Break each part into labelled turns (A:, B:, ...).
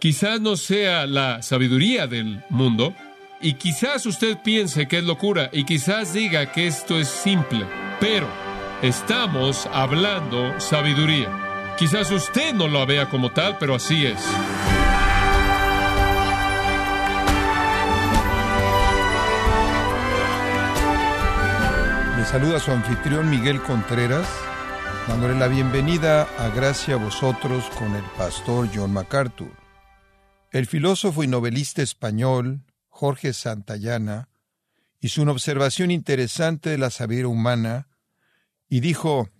A: Quizás no sea la sabiduría del mundo, y quizás usted piense que es locura, y quizás diga que esto es simple, pero estamos hablando sabiduría. Quizás usted no lo vea como tal, pero así es.
B: Le saluda su anfitrión Miguel Contreras, dándole la bienvenida a Gracia a vosotros con el pastor John MacArthur. El filósofo y novelista español Jorge Santayana hizo una observación interesante de la sabiduría humana y dijo,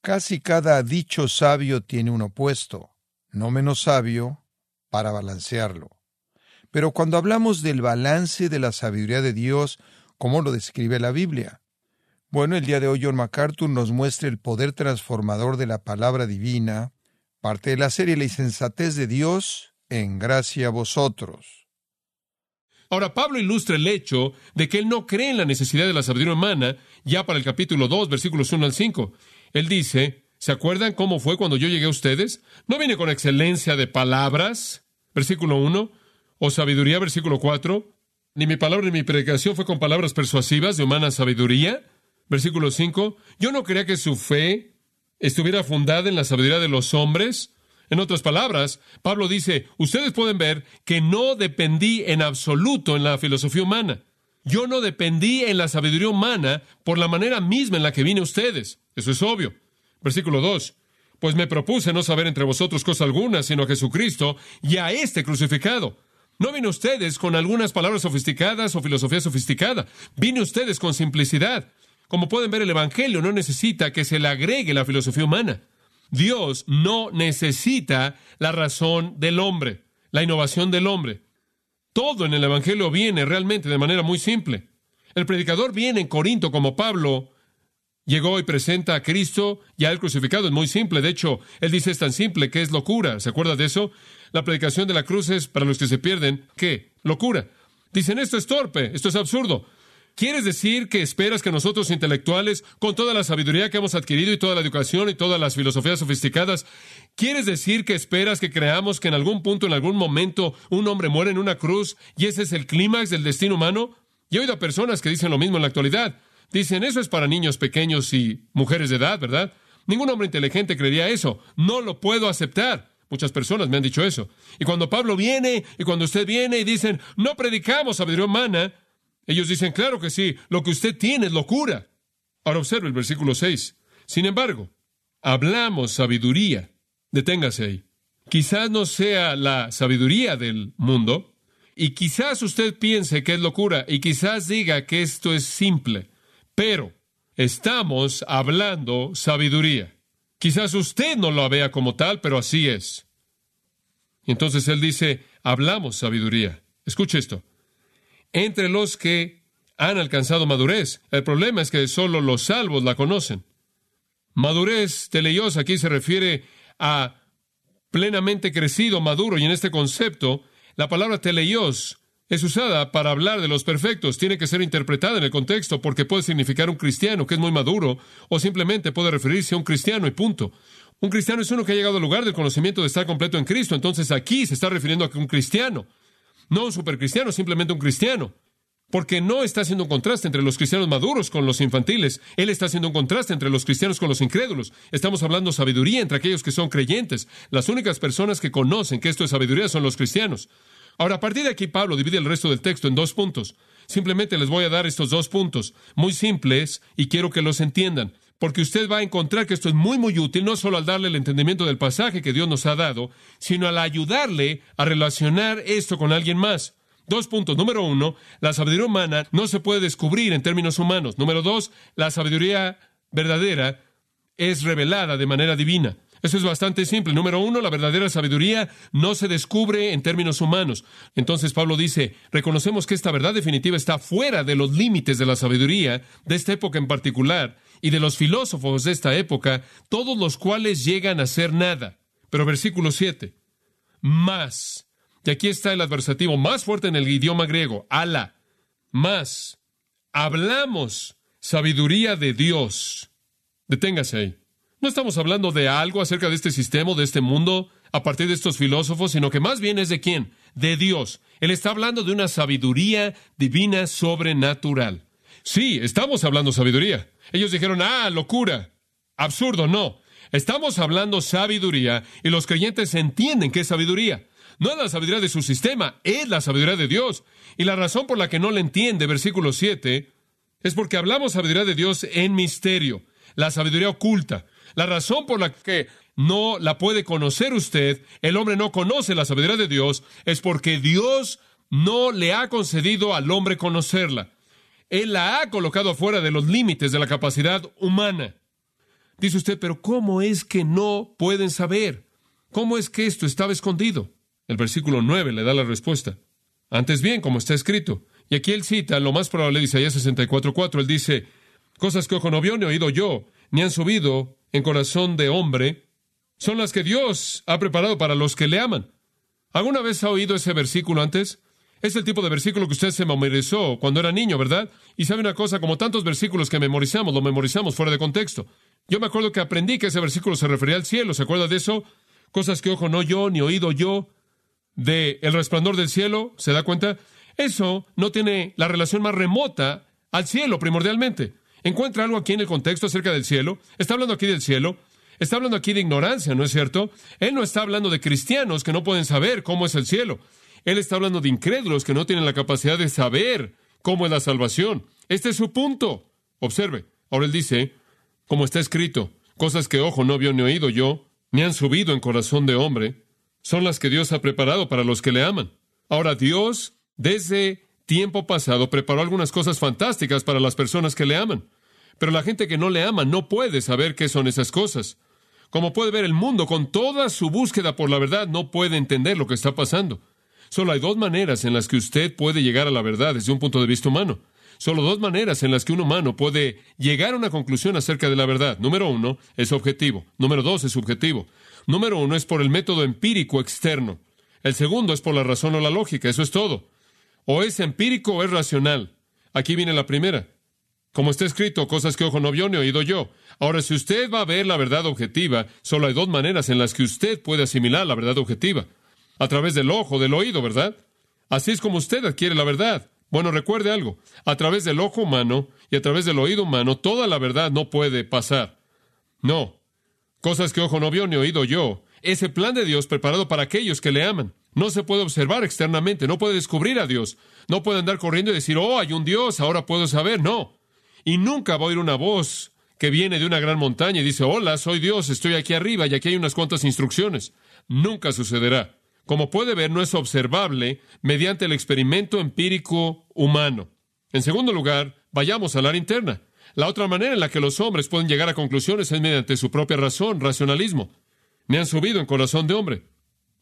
B: casi cada dicho sabio tiene un opuesto, no menos sabio, para balancearlo. Pero cuando hablamos del balance de la sabiduría de Dios, ¿cómo lo describe la Biblia? Bueno, el día de hoy John MacArthur nos muestra el poder transformador de la palabra divina, parte de la serie La insensatez de Dios, en gracia a vosotros.
A: Ahora, Pablo ilustra el hecho de que él no cree en la necesidad de la sabiduría humana ya para el capítulo 2, versículos 1 al 5. Él dice, ¿se acuerdan cómo fue cuando yo llegué a ustedes? ¿No vine con excelencia de palabras? Versículo 1. ¿O sabiduría? Versículo 4. Ni mi palabra ni mi predicación fue con palabras persuasivas de humana sabiduría. Versículo 5. Yo no creía que su fe estuviera fundada en la sabiduría de los hombres, en otras palabras, Pablo dice, ustedes pueden ver que no dependí en absoluto en la filosofía humana. Yo no dependí en la sabiduría humana por la manera misma en la que vine a ustedes. Eso es obvio. Versículo 2. Pues me propuse no saber entre vosotros cosa alguna, sino a Jesucristo y a este crucificado. No vine ustedes con algunas palabras sofisticadas o filosofía sofisticada. Vine ustedes con simplicidad. Como pueden ver, el Evangelio no necesita que se le agregue la filosofía humana. Dios no necesita la razón del hombre, la innovación del hombre. Todo en el Evangelio viene realmente de manera muy simple. El predicador viene en Corinto como Pablo llegó y presenta a Cristo ya el crucificado. Es muy simple. De hecho, él dice es tan simple que es locura. ¿Se acuerda de eso? La predicación de la cruz es para los que se pierden. ¿Qué? Locura. Dicen esto es torpe, esto es absurdo. ¿Quieres decir que esperas que nosotros intelectuales, con toda la sabiduría que hemos adquirido y toda la educación y todas las filosofías sofisticadas, ¿quieres decir que esperas que creamos que en algún punto, en algún momento, un hombre muere en una cruz y ese es el clímax del destino humano? Y he oído a personas que dicen lo mismo en la actualidad. Dicen, eso es para niños pequeños y mujeres de edad, ¿verdad? Ningún hombre inteligente creería eso. No lo puedo aceptar. Muchas personas me han dicho eso. Y cuando Pablo viene y cuando usted viene y dicen, no predicamos sabiduría humana, ellos dicen, claro que sí, lo que usted tiene es locura. Ahora observe el versículo 6. Sin embargo, hablamos sabiduría. Deténgase ahí. Quizás no sea la sabiduría del mundo, y quizás usted piense que es locura, y quizás diga que esto es simple, pero estamos hablando sabiduría. Quizás usted no lo vea como tal, pero así es. Entonces él dice, hablamos sabiduría. Escuche esto entre los que han alcanzado madurez. El problema es que solo los salvos la conocen. Madurez teleios aquí se refiere a plenamente crecido, maduro, y en este concepto, la palabra teleios es usada para hablar de los perfectos. Tiene que ser interpretada en el contexto porque puede significar un cristiano que es muy maduro o simplemente puede referirse a un cristiano y punto. Un cristiano es uno que ha llegado al lugar del conocimiento de estar completo en Cristo. Entonces aquí se está refiriendo a un cristiano. No un supercristiano, simplemente un cristiano. Porque no está haciendo un contraste entre los cristianos maduros con los infantiles. Él está haciendo un contraste entre los cristianos con los incrédulos. Estamos hablando sabiduría entre aquellos que son creyentes. Las únicas personas que conocen que esto es sabiduría son los cristianos. Ahora, a partir de aquí, Pablo divide el resto del texto en dos puntos. Simplemente les voy a dar estos dos puntos, muy simples, y quiero que los entiendan porque usted va a encontrar que esto es muy, muy útil, no solo al darle el entendimiento del pasaje que Dios nos ha dado, sino al ayudarle a relacionar esto con alguien más. Dos puntos. Número uno, la sabiduría humana no se puede descubrir en términos humanos. Número dos, la sabiduría verdadera es revelada de manera divina. Eso es bastante simple. Número uno, la verdadera sabiduría no se descubre en términos humanos. Entonces Pablo dice, reconocemos que esta verdad definitiva está fuera de los límites de la sabiduría de esta época en particular y de los filósofos de esta época, todos los cuales llegan a ser nada. Pero versículo 7, más. Y aquí está el adversativo más fuerte en el idioma griego, ala, más. Hablamos sabiduría de Dios. Deténgase ahí. No estamos hablando de algo acerca de este sistema, de este mundo, a partir de estos filósofos, sino que más bien es de quién? De Dios. Él está hablando de una sabiduría divina sobrenatural. Sí, estamos hablando sabiduría. Ellos dijeron, ah, locura, absurdo, no. Estamos hablando sabiduría y los creyentes entienden que es sabiduría. No es la sabiduría de su sistema, es la sabiduría de Dios. Y la razón por la que no le entiende, versículo 7, es porque hablamos sabiduría de Dios en misterio, la sabiduría oculta. La razón por la que no la puede conocer usted, el hombre no conoce la sabiduría de Dios, es porque Dios no le ha concedido al hombre conocerla. Él la ha colocado fuera de los límites de la capacidad humana. Dice usted, pero ¿cómo es que no pueden saber? ¿Cómo es que esto estaba escondido? El versículo 9 le da la respuesta. Antes bien, como está escrito. Y aquí él cita lo más probable de Isaías 64.4. Él dice, cosas que ojo no vio ni oído yo, ni han subido en corazón de hombre, son las que Dios ha preparado para los que le aman. ¿Alguna vez ha oído ese versículo antes? Es el tipo de versículo que usted se memorizó cuando era niño, ¿verdad? Y sabe una cosa, como tantos versículos que memorizamos, lo memorizamos fuera de contexto. Yo me acuerdo que aprendí que ese versículo se refería al cielo, ¿se acuerda de eso? Cosas que ojo no yo, ni oído yo, de el resplandor del cielo, ¿se da cuenta? Eso no tiene la relación más remota al cielo primordialmente. Encuentra algo aquí en el contexto acerca del cielo. Está hablando aquí del cielo. Está hablando aquí de ignorancia, ¿no es cierto? Él no está hablando de cristianos que no pueden saber cómo es el cielo. Él está hablando de incrédulos que no tienen la capacidad de saber cómo es la salvación. Este es su punto. Observe. Ahora él dice, como está escrito, cosas que ojo no vio ni oído yo, ni han subido en corazón de hombre, son las que Dios ha preparado para los que le aman. Ahora Dios, desde tiempo pasado, preparó algunas cosas fantásticas para las personas que le aman. Pero la gente que no le ama no puede saber qué son esas cosas. Como puede ver el mundo, con toda su búsqueda por la verdad, no puede entender lo que está pasando. Solo hay dos maneras en las que usted puede llegar a la verdad desde un punto de vista humano. Solo dos maneras en las que un humano puede llegar a una conclusión acerca de la verdad. Número uno es objetivo. Número dos es subjetivo. Número uno es por el método empírico externo. El segundo es por la razón o la lógica. Eso es todo. O es empírico o es racional. Aquí viene la primera. Como está escrito, cosas que ojo no vio ni oído yo. Ahora, si usted va a ver la verdad objetiva, solo hay dos maneras en las que usted puede asimilar la verdad objetiva. A través del ojo, del oído, ¿verdad? Así es como usted adquiere la verdad. Bueno, recuerde algo. A través del ojo humano y a través del oído humano, toda la verdad no puede pasar. No. Cosas que ojo no vio ni oído yo. Ese plan de Dios preparado para aquellos que le aman. No se puede observar externamente, no puede descubrir a Dios. No puede andar corriendo y decir, oh, hay un Dios, ahora puedo saber. No. Y nunca va a oír una voz que viene de una gran montaña y dice, hola, soy Dios, estoy aquí arriba y aquí hay unas cuantas instrucciones. Nunca sucederá. Como puede ver, no es observable mediante el experimento empírico humano. En segundo lugar, vayamos al área interna. La otra manera en la que los hombres pueden llegar a conclusiones es mediante su propia razón, racionalismo. Me han subido en corazón de hombre.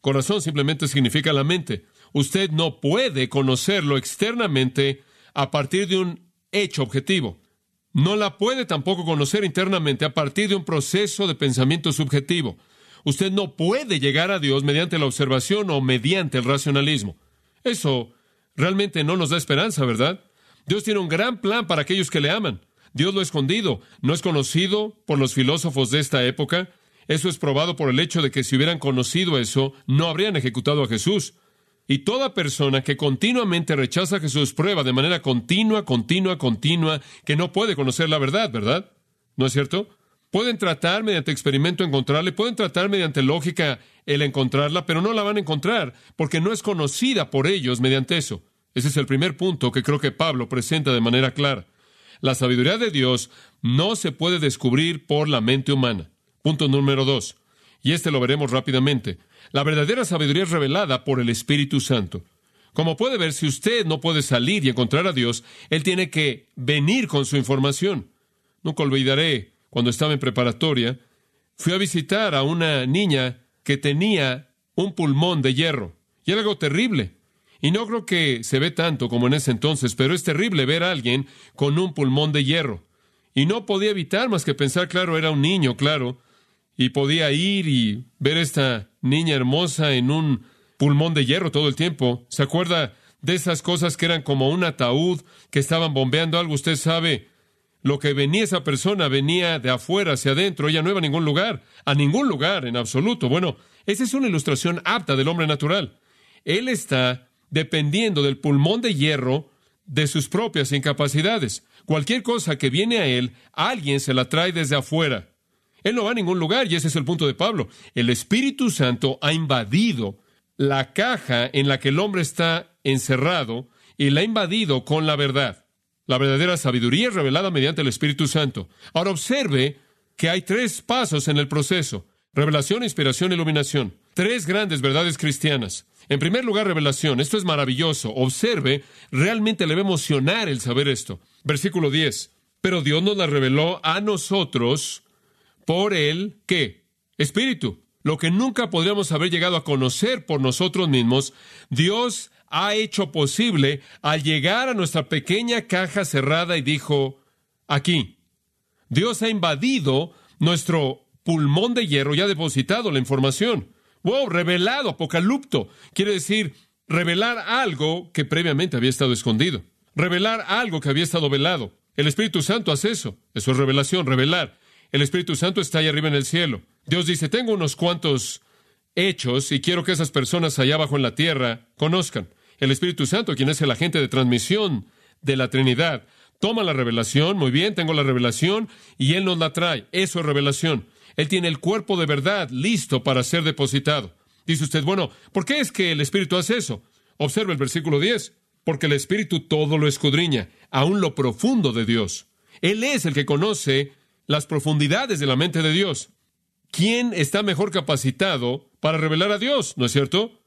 A: Corazón simplemente significa la mente. Usted no puede conocerlo externamente a partir de un hecho objetivo no la puede tampoco conocer internamente a partir de un proceso de pensamiento subjetivo. Usted no puede llegar a Dios mediante la observación o mediante el racionalismo. Eso realmente no nos da esperanza, ¿verdad? Dios tiene un gran plan para aquellos que le aman. Dios lo ha escondido, no es conocido por los filósofos de esta época. Eso es probado por el hecho de que si hubieran conocido eso, no habrían ejecutado a Jesús. Y toda persona que continuamente rechaza a Jesús prueba de manera continua, continua, continua que no puede conocer la verdad, ¿verdad? ¿No es cierto? Pueden tratar mediante experimento encontrarla, pueden tratar mediante lógica el encontrarla, pero no la van a encontrar porque no es conocida por ellos mediante eso. Ese es el primer punto que creo que Pablo presenta de manera clara. La sabiduría de Dios no se puede descubrir por la mente humana. Punto número dos. Y este lo veremos rápidamente. La verdadera sabiduría es revelada por el Espíritu Santo. Como puede ver, si usted no puede salir y encontrar a Dios, Él tiene que venir con su información. Nunca olvidaré, cuando estaba en preparatoria, fui a visitar a una niña que tenía un pulmón de hierro. Y era algo terrible. Y no creo que se ve tanto como en ese entonces, pero es terrible ver a alguien con un pulmón de hierro. Y no podía evitar más que pensar, claro, era un niño, claro, y podía ir y ver a esta niña hermosa en un pulmón de hierro todo el tiempo. ¿Se acuerda de esas cosas que eran como un ataúd que estaban bombeando algo? Usted sabe, lo que venía esa persona venía de afuera hacia adentro, ella no iba a ningún lugar, a ningún lugar en absoluto. Bueno, Esa es una ilustración apta del hombre natural. Él está dependiendo del pulmón de hierro de sus propias incapacidades. Cualquier cosa que viene a él, alguien se la trae desde afuera. Él no va a ningún lugar y ese es el punto de Pablo. El Espíritu Santo ha invadido la caja en la que el hombre está encerrado y la ha invadido con la verdad. La verdadera sabiduría es revelada mediante el Espíritu Santo. Ahora observe que hay tres pasos en el proceso. Revelación, inspiración, iluminación. Tres grandes verdades cristianas. En primer lugar, revelación. Esto es maravilloso. Observe, realmente le va a emocionar el saber esto. Versículo 10. Pero Dios nos la reveló a nosotros por el qué? Espíritu. Lo que nunca podríamos haber llegado a conocer por nosotros mismos, Dios ha hecho posible al llegar a nuestra pequeña caja cerrada y dijo, aquí. Dios ha invadido nuestro pulmón de hierro y ha depositado la información. Wow, revelado, apocalipto. Quiere decir, revelar algo que previamente había estado escondido. Revelar algo que había estado velado. El Espíritu Santo hace eso. Eso es revelación, revelar. El Espíritu Santo está ahí arriba en el cielo. Dios dice, tengo unos cuantos hechos y quiero que esas personas allá abajo en la tierra conozcan. El Espíritu Santo, quien es el agente de transmisión de la Trinidad, toma la revelación, muy bien, tengo la revelación, y Él nos la trae. Eso es revelación. Él tiene el cuerpo de verdad listo para ser depositado. Dice usted, bueno, ¿por qué es que el Espíritu hace eso? Observe el versículo 10. Porque el Espíritu todo lo escudriña, aún lo profundo de Dios. Él es el que conoce las profundidades de la mente de Dios. ¿Quién está mejor capacitado para revelar a Dios? ¿No es cierto?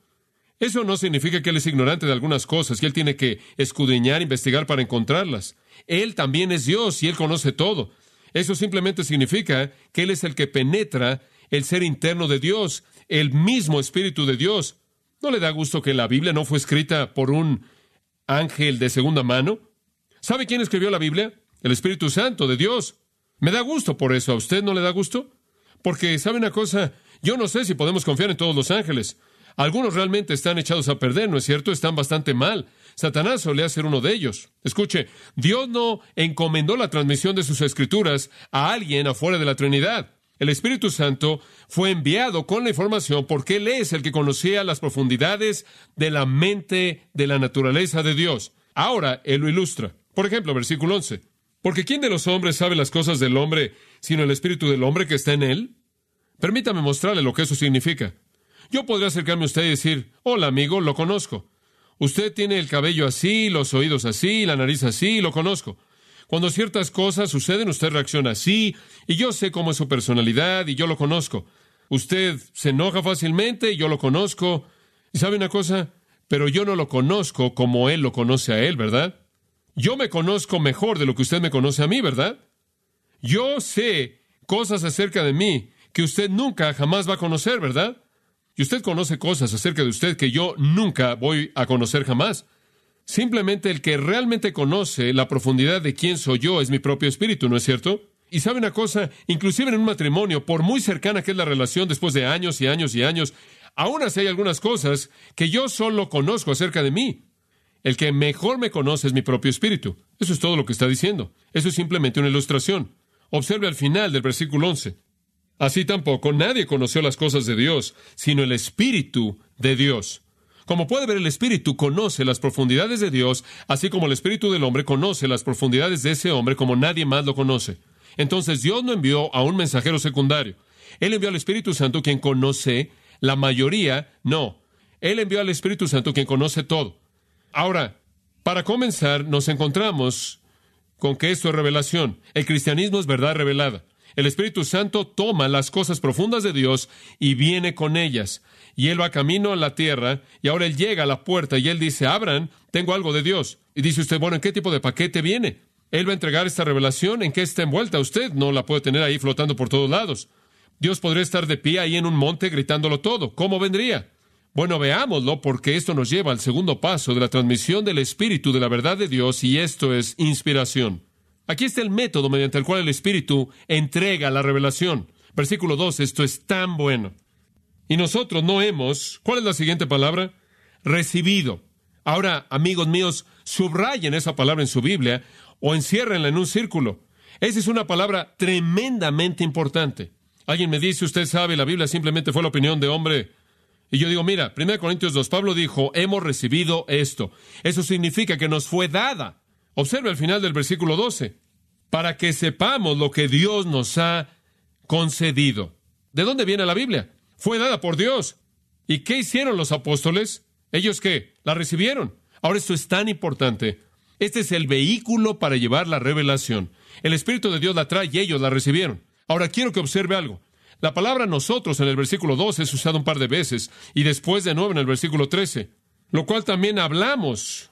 A: Eso no significa que Él es ignorante de algunas cosas, que Él tiene que escudriñar, investigar para encontrarlas. Él también es Dios y Él conoce todo. Eso simplemente significa que Él es el que penetra el ser interno de Dios, el mismo Espíritu de Dios. ¿No le da gusto que la Biblia no fue escrita por un ángel de segunda mano? ¿Sabe quién escribió la Biblia? El Espíritu Santo de Dios. Me da gusto por eso. ¿A usted no le da gusto? Porque, ¿sabe una cosa? Yo no sé si podemos confiar en todos los ángeles. Algunos realmente están echados a perder, ¿no es cierto? Están bastante mal. Satanás solía ser uno de ellos. Escuche, Dios no encomendó la transmisión de sus escrituras a alguien afuera de la Trinidad. El Espíritu Santo fue enviado con la información porque Él es el que conocía las profundidades de la mente de la naturaleza de Dios. Ahora Él lo ilustra. Por ejemplo, versículo 11. Porque ¿quién de los hombres sabe las cosas del hombre sino el Espíritu del hombre que está en Él? Permítame mostrarle lo que eso significa. Yo podría acercarme a usted y decir, hola amigo, lo conozco. Usted tiene el cabello así, los oídos así, la nariz así, lo conozco. Cuando ciertas cosas suceden, usted reacciona así, y yo sé cómo es su personalidad, y yo lo conozco. Usted se enoja fácilmente, y yo lo conozco. ¿Y sabe una cosa? Pero yo no lo conozco como él lo conoce a él, ¿verdad? Yo me conozco mejor de lo que usted me conoce a mí, ¿verdad? Yo sé cosas acerca de mí que usted nunca jamás va a conocer, ¿verdad? Y usted conoce cosas acerca de usted que yo nunca voy a conocer jamás. Simplemente el que realmente conoce la profundidad de quién soy yo es mi propio espíritu, ¿no es cierto? Y sabe una cosa, inclusive en un matrimonio, por muy cercana que es la relación después de años y años y años, aún así hay algunas cosas que yo solo conozco acerca de mí. El que mejor me conoce es mi propio espíritu. Eso es todo lo que está diciendo. Eso es simplemente una ilustración. Observe al final del versículo 11. Así tampoco nadie conoció las cosas de Dios, sino el Espíritu de Dios. Como puede ver, el Espíritu conoce las profundidades de Dios, así como el Espíritu del hombre conoce las profundidades de ese hombre como nadie más lo conoce. Entonces Dios no envió a un mensajero secundario. Él envió al Espíritu Santo quien conoce la mayoría, no. Él envió al Espíritu Santo quien conoce todo. Ahora, para comenzar, nos encontramos con que esto es revelación. El cristianismo es verdad revelada. El Espíritu Santo toma las cosas profundas de Dios y viene con ellas. Y Él va camino a la tierra y ahora Él llega a la puerta y Él dice, abran, tengo algo de Dios. Y dice usted, bueno, ¿en qué tipo de paquete viene? Él va a entregar esta revelación, ¿en qué está envuelta? Usted no la puede tener ahí flotando por todos lados. Dios podría estar de pie ahí en un monte gritándolo todo. ¿Cómo vendría? Bueno, veámoslo porque esto nos lleva al segundo paso de la transmisión del Espíritu de la verdad de Dios y esto es inspiración. Aquí está el método mediante el cual el Espíritu entrega la revelación. Versículo 2, esto es tan bueno. Y nosotros no hemos, ¿cuál es la siguiente palabra? Recibido. Ahora, amigos míos, subrayen esa palabra en su Biblia o enciérrenla en un círculo. Esa es una palabra tremendamente importante. Alguien me dice, usted sabe, la Biblia simplemente fue la opinión de hombre. Y yo digo, mira, 1 Corintios 2, Pablo dijo, hemos recibido esto. Eso significa que nos fue dada. Observe al final del versículo 12, para que sepamos lo que Dios nos ha concedido. ¿De dónde viene la Biblia? Fue dada por Dios. ¿Y qué hicieron los apóstoles? ¿Ellos qué? La recibieron. Ahora esto es tan importante. Este es el vehículo para llevar la revelación. El Espíritu de Dios la trae y ellos la recibieron. Ahora quiero que observe algo. La palabra nosotros en el versículo 2 es usada un par de veces y después de nuevo en el versículo 13, lo cual también hablamos.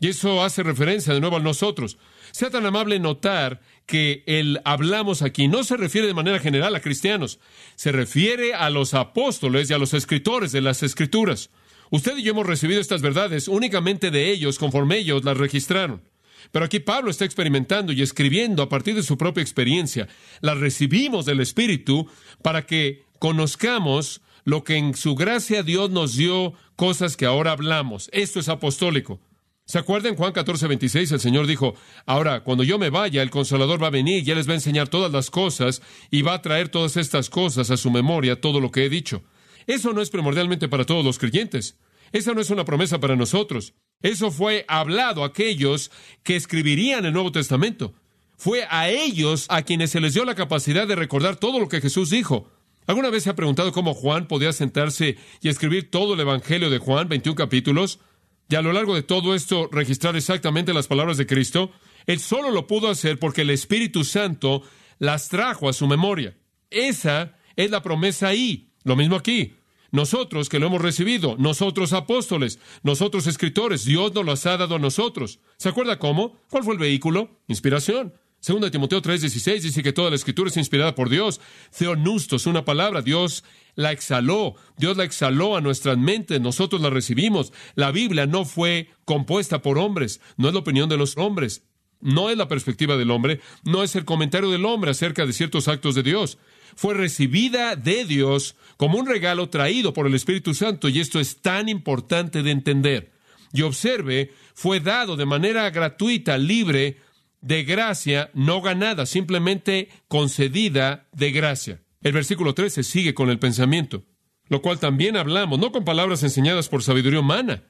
A: Y eso hace referencia de nuevo a nosotros. Sea tan amable notar que el hablamos aquí no se refiere de manera general a cristianos, se refiere a los apóstoles y a los escritores de las escrituras. Usted y yo hemos recibido estas verdades únicamente de ellos conforme ellos las registraron. Pero aquí Pablo está experimentando y escribiendo a partir de su propia experiencia. Las recibimos del Espíritu para que conozcamos lo que en su gracia Dios nos dio, cosas que ahora hablamos. Esto es apostólico. ¿Se acuerdan Juan 14, 26? El Señor dijo, ahora, cuando yo me vaya, el consolador va a venir y Él les va a enseñar todas las cosas y va a traer todas estas cosas a su memoria, todo lo que he dicho. Eso no es primordialmente para todos los creyentes. Esa no es una promesa para nosotros. Eso fue hablado a aquellos que escribirían el Nuevo Testamento. Fue a ellos a quienes se les dio la capacidad de recordar todo lo que Jesús dijo. ¿Alguna vez se ha preguntado cómo Juan podía sentarse y escribir todo el Evangelio de Juan, 21 capítulos, y a lo largo de todo esto registrar exactamente las palabras de Cristo? Él solo lo pudo hacer porque el Espíritu Santo las trajo a su memoria. Esa es la promesa ahí. Lo mismo aquí. Nosotros que lo hemos recibido, nosotros apóstoles, nosotros escritores, Dios nos los ha dado a nosotros. ¿Se acuerda cómo? ¿Cuál fue el vehículo? Inspiración. Segundo de Timoteo 3:16 dice que toda la escritura es inspirada por Dios. Theonustos, una palabra, Dios la exhaló, Dios la exhaló a nuestras mentes, nosotros la recibimos. La Biblia no fue compuesta por hombres, no es la opinión de los hombres, no es la perspectiva del hombre, no es el comentario del hombre acerca de ciertos actos de Dios fue recibida de Dios como un regalo traído por el Espíritu Santo, y esto es tan importante de entender. Y observe, fue dado de manera gratuita, libre, de gracia, no ganada, simplemente concedida de gracia. El versículo 13 sigue con el pensamiento, lo cual también hablamos, no con palabras enseñadas por sabiduría humana,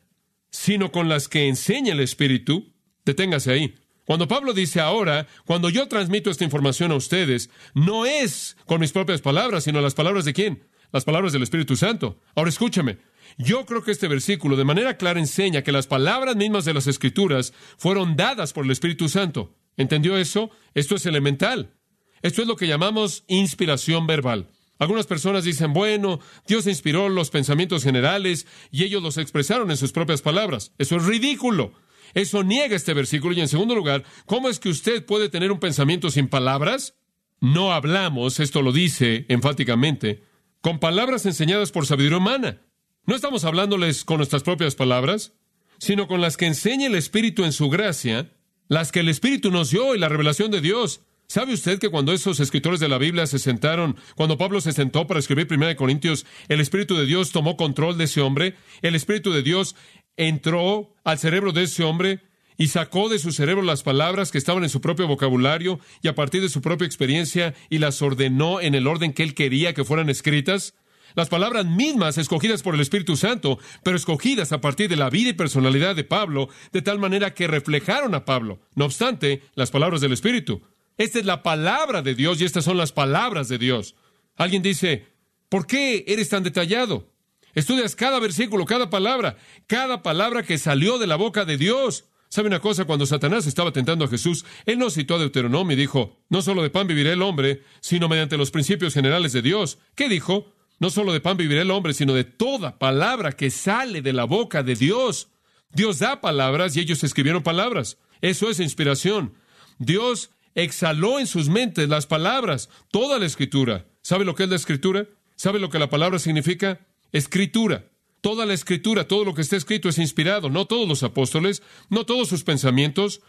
A: sino con las que enseña el Espíritu. Deténgase ahí. Cuando Pablo dice ahora, cuando yo transmito esta información a ustedes, no es con mis propias palabras, sino las palabras de quién? Las palabras del Espíritu Santo. Ahora escúchame. Yo creo que este versículo de manera clara enseña que las palabras mismas de las Escrituras fueron dadas por el Espíritu Santo. ¿Entendió eso? Esto es elemental. Esto es lo que llamamos inspiración verbal. Algunas personas dicen, bueno, Dios inspiró los pensamientos generales y ellos los expresaron en sus propias palabras. Eso es ridículo. Eso niega este versículo. Y en segundo lugar, ¿cómo es que usted puede tener un pensamiento sin palabras? No hablamos, esto lo dice enfáticamente, con palabras enseñadas por sabiduría humana. No estamos hablándoles con nuestras propias palabras, sino con las que enseña el Espíritu en su gracia, las que el Espíritu nos dio y la revelación de Dios. ¿Sabe usted que cuando esos escritores de la Biblia se sentaron, cuando Pablo se sentó para escribir 1 Corintios, el Espíritu de Dios tomó control de ese hombre? El Espíritu de Dios entró al cerebro de ese hombre y sacó de su cerebro las palabras que estaban en su propio vocabulario y a partir de su propia experiencia y las ordenó en el orden que él quería que fueran escritas. Las palabras mismas escogidas por el Espíritu Santo, pero escogidas a partir de la vida y personalidad de Pablo, de tal manera que reflejaron a Pablo. No obstante, las palabras del Espíritu. Esta es la palabra de Dios y estas son las palabras de Dios. Alguien dice, ¿por qué eres tan detallado? Estudias cada versículo, cada palabra, cada palabra que salió de la boca de Dios. ¿Sabe una cosa? Cuando Satanás estaba tentando a Jesús, él no citó a Deuteronomio y dijo, no solo de pan vivirá el hombre, sino mediante los principios generales de Dios. ¿Qué dijo? No solo de pan vivirá el hombre, sino de toda palabra que sale de la boca de Dios. Dios da palabras y ellos escribieron palabras. Eso es inspiración. Dios exhaló en sus mentes las palabras, toda la escritura. ¿Sabe lo que es la escritura? ¿Sabe lo que la palabra significa? Escritura. Toda la escritura, todo lo que está escrito es inspirado. No todos los apóstoles, no todos sus pensamientos,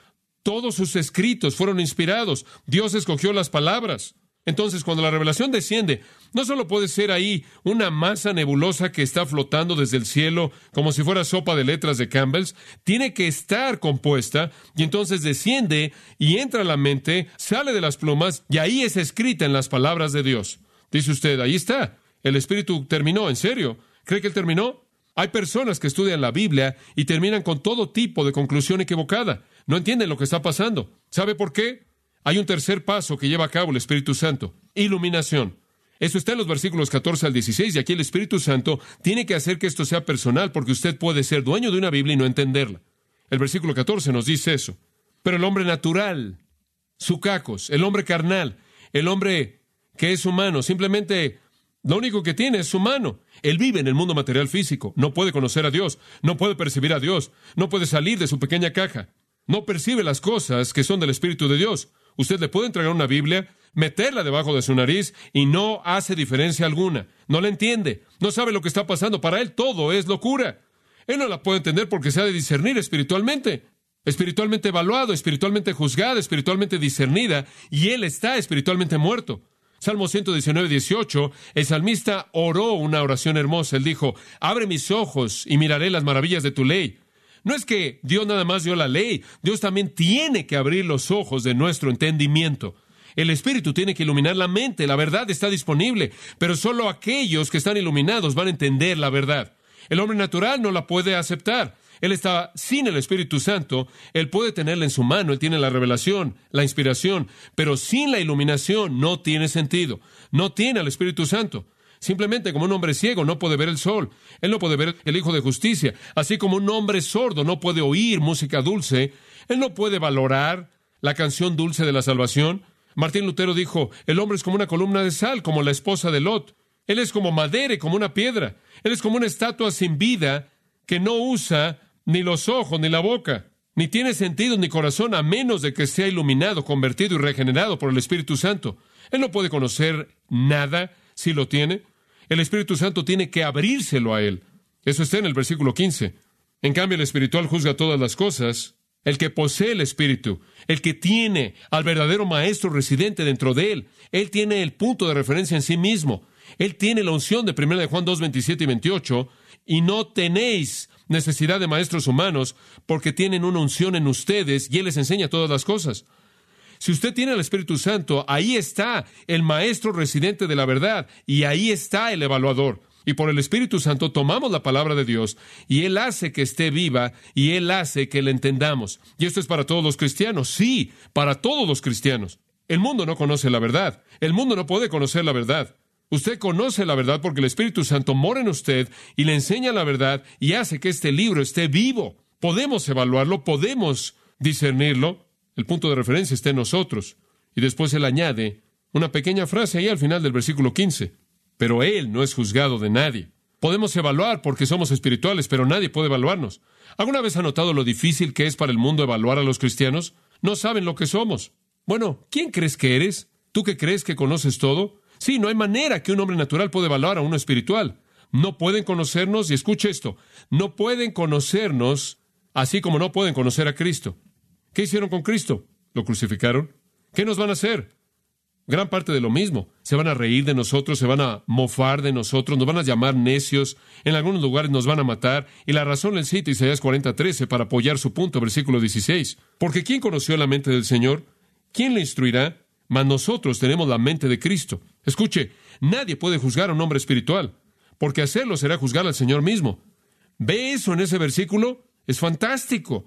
A: todos sus escritos fueron inspirados. Dios escogió las palabras. Entonces, cuando la revelación desciende, no solo puede ser ahí una masa nebulosa que está flotando desde el cielo como si fuera sopa de letras de Campbell's, tiene que estar compuesta y entonces desciende y entra a la mente, sale de las plumas y ahí es escrita en las palabras de Dios. Dice usted, ahí está. El Espíritu terminó, ¿en serio? ¿Cree que él terminó? Hay personas que estudian la Biblia y terminan con todo tipo de conclusión equivocada. No entienden lo que está pasando. ¿Sabe por qué? Hay un tercer paso que lleva a cabo el Espíritu Santo. Iluminación. Eso está en los versículos 14 al 16 y aquí el Espíritu Santo tiene que hacer que esto sea personal porque usted puede ser dueño de una Biblia y no entenderla. El versículo 14 nos dice eso. Pero el hombre natural, sucacos, el hombre carnal, el hombre que es humano, simplemente lo único que tiene es humano. Él vive en el mundo material físico, no puede conocer a Dios, no puede percibir a Dios, no puede salir de su pequeña caja, no percibe las cosas que son del Espíritu de Dios. Usted le puede entregar una Biblia, meterla debajo de su nariz y no hace diferencia alguna. No la entiende, no sabe lo que está pasando. Para él todo es locura. Él no la puede entender porque se ha de discernir espiritualmente. Espiritualmente evaluado, espiritualmente juzgada, espiritualmente discernida, y él está espiritualmente muerto. Salmo 119, 18, el salmista oró una oración hermosa. Él dijo, abre mis ojos y miraré las maravillas de tu ley. No es que Dios nada más dio la ley, Dios también tiene que abrir los ojos de nuestro entendimiento. El Espíritu tiene que iluminar la mente, la verdad está disponible, pero solo aquellos que están iluminados van a entender la verdad. El hombre natural no la puede aceptar. Él está sin el Espíritu Santo, Él puede tenerla en su mano, Él tiene la revelación, la inspiración, pero sin la iluminación no tiene sentido. No tiene al Espíritu Santo. Simplemente como un hombre ciego no puede ver el sol, él no puede ver el Hijo de Justicia, así como un hombre sordo no puede oír música dulce, él no puede valorar la canción dulce de la salvación. Martín Lutero dijo, el hombre es como una columna de sal, como la esposa de Lot. Él es como madera y como una piedra. Él es como una estatua sin vida que no usa ni los ojos, ni la boca, ni tiene sentido ni corazón a menos de que sea iluminado, convertido y regenerado por el Espíritu Santo. Él no puede conocer nada si lo tiene. El Espíritu Santo tiene que abrírselo a él. Eso está en el versículo 15. En cambio, el espiritual juzga todas las cosas. El que posee el Espíritu, el que tiene al verdadero Maestro residente dentro de él, él tiene el punto de referencia en sí mismo. Él tiene la unción de 1 de Juan 2, 27 y 28, y no tenéis necesidad de maestros humanos, porque tienen una unción en ustedes y Él les enseña todas las cosas. Si usted tiene el Espíritu Santo, ahí está el maestro residente de la verdad y ahí está el evaluador. Y por el Espíritu Santo tomamos la palabra de Dios y Él hace que esté viva y Él hace que la entendamos. Y esto es para todos los cristianos, sí, para todos los cristianos. El mundo no conoce la verdad, el mundo no puede conocer la verdad. Usted conoce la verdad porque el Espíritu Santo mora en usted y le enseña la verdad y hace que este libro esté vivo. Podemos evaluarlo, podemos discernirlo. El punto de referencia está en nosotros. Y después él añade una pequeña frase ahí al final del versículo 15. Pero él no es juzgado de nadie. Podemos evaluar porque somos espirituales, pero nadie puede evaluarnos. ¿Alguna vez ha notado lo difícil que es para el mundo evaluar a los cristianos? No saben lo que somos. Bueno, ¿quién crees que eres? ¿Tú que crees que conoces todo? Sí, no hay manera que un hombre natural pueda evaluar a uno espiritual. No pueden conocernos, y escuche esto, no pueden conocernos así como no pueden conocer a Cristo. ¿Qué hicieron con Cristo? ¿Lo crucificaron? ¿Qué nos van a hacer? Gran parte de lo mismo. Se van a reír de nosotros, se van a mofar de nosotros, nos van a llamar necios, en algunos lugares nos van a matar, y la razón le cita Isaías 40:13 para apoyar su punto, versículo 16. Porque ¿quién conoció la mente del Señor? ¿Quién le instruirá? Mas nosotros tenemos la mente de Cristo. Escuche, nadie puede juzgar a un hombre espiritual, porque hacerlo será juzgar al Señor mismo. ¿Ve eso en ese versículo? Es fantástico.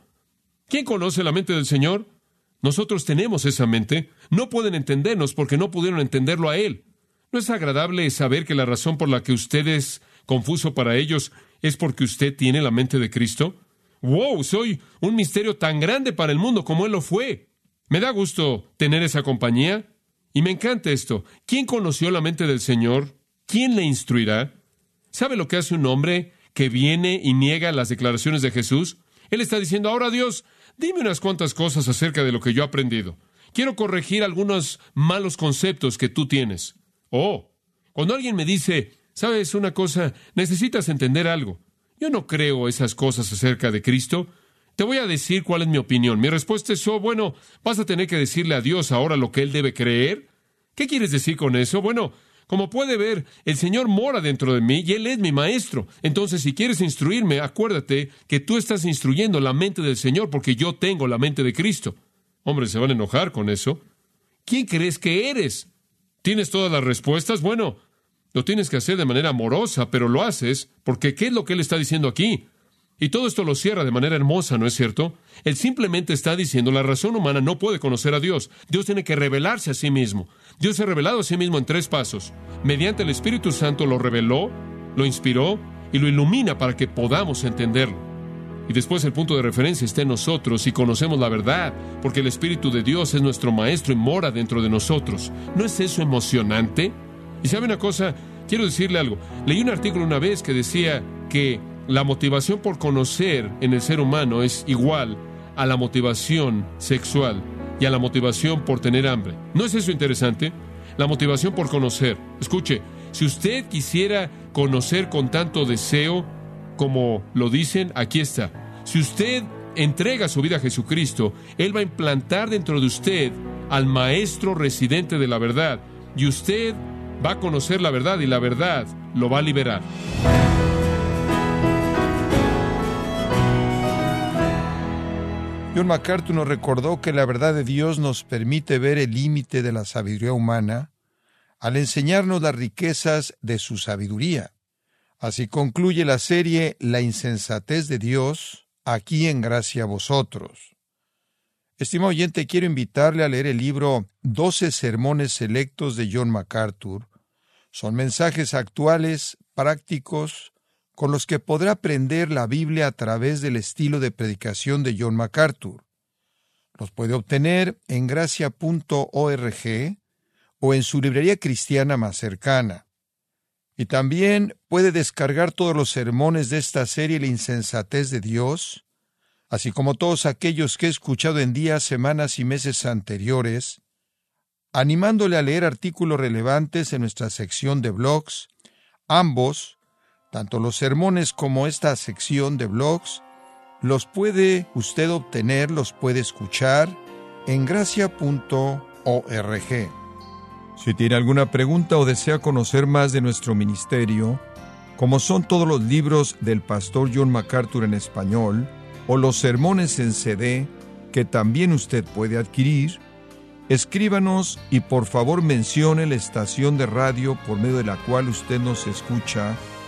A: ¿Quién conoce la mente del Señor? Nosotros tenemos esa mente. No pueden entendernos porque no pudieron entenderlo a Él. ¿No es agradable saber que la razón por la que usted es confuso para ellos es porque usted tiene la mente de Cristo? ¡Wow! Soy un misterio tan grande para el mundo como Él lo fue. Me da gusto tener esa compañía y me encanta esto. ¿Quién conoció la mente del Señor? ¿Quién le instruirá? ¿Sabe lo que hace un hombre que viene y niega las declaraciones de Jesús? Él está diciendo, ahora Dios, dime unas cuantas cosas acerca de lo que yo he aprendido. Quiero corregir algunos malos conceptos que tú tienes. Oh, cuando alguien me dice, sabes una cosa, necesitas entender algo. Yo no creo esas cosas acerca de Cristo. Te voy a decir cuál es mi opinión. Mi respuesta es, oh, bueno, vas a tener que decirle a Dios ahora lo que Él debe creer. ¿Qué quieres decir con eso? Bueno, como puede ver, el Señor mora dentro de mí y Él es mi maestro. Entonces, si quieres instruirme, acuérdate que tú estás instruyendo la mente del Señor porque yo tengo la mente de Cristo. Hombre, se van a enojar con eso. ¿Quién crees que eres? ¿Tienes todas las respuestas? Bueno, lo tienes que hacer de manera amorosa, pero lo haces porque ¿qué es lo que Él está diciendo aquí? Y todo esto lo cierra de manera hermosa, ¿no es cierto? Él simplemente está diciendo la razón humana no puede conocer a Dios. Dios tiene que revelarse a sí mismo. Dios se ha revelado a sí mismo en tres pasos. Mediante el Espíritu Santo lo reveló, lo inspiró y lo ilumina para que podamos entenderlo. Y después el punto de referencia está en nosotros y conocemos la verdad, porque el Espíritu de Dios es nuestro Maestro y mora dentro de nosotros. ¿No es eso emocionante? Y sabe una cosa, quiero decirle algo. Leí un artículo una vez que decía que la motivación por conocer en el ser humano es igual a la motivación sexual y a la motivación por tener hambre. ¿No es eso interesante? La motivación por conocer. Escuche, si usted quisiera conocer con tanto deseo, como lo dicen, aquí está. Si usted entrega su vida a Jesucristo, Él va a implantar dentro de usted al Maestro residente de la verdad, y usted va a conocer la verdad y la verdad lo va a liberar.
B: John MacArthur nos recordó que la verdad de Dios nos permite ver el límite de la sabiduría humana al enseñarnos las riquezas de su sabiduría. Así concluye la serie La insensatez de Dios, aquí en gracia a vosotros. Estimado oyente, quiero invitarle a leer el libro Doce Sermones Selectos de John MacArthur. Son mensajes actuales, prácticos, con los que podrá aprender la Biblia a través del estilo de predicación de John MacArthur. Los puede obtener en gracia.org o en su librería cristiana más cercana. Y también puede descargar todos los sermones de esta serie La insensatez de Dios, así como todos aquellos que he escuchado en días, semanas y meses anteriores, animándole a leer artículos relevantes en nuestra sección de blogs, ambos, tanto los sermones como esta sección de blogs, los puede usted obtener, los puede escuchar en gracia.org. Si tiene alguna pregunta o desea conocer más de nuestro ministerio, como son todos los libros del pastor John MacArthur en español, o los sermones en CD que también usted puede adquirir, escríbanos y por favor mencione la estación de radio por medio de la cual usted nos escucha